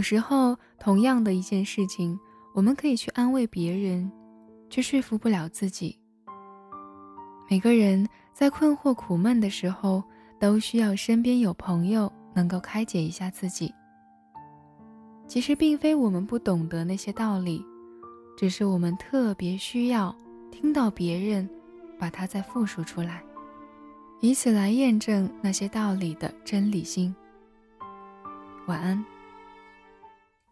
有时候，同样的一件事情，我们可以去安慰别人，却说服不了自己。每个人在困惑苦闷的时候，都需要身边有朋友能够开解一下自己。其实并非我们不懂得那些道理，只是我们特别需要听到别人把它再复述出来，以此来验证那些道理的真理性。晚安。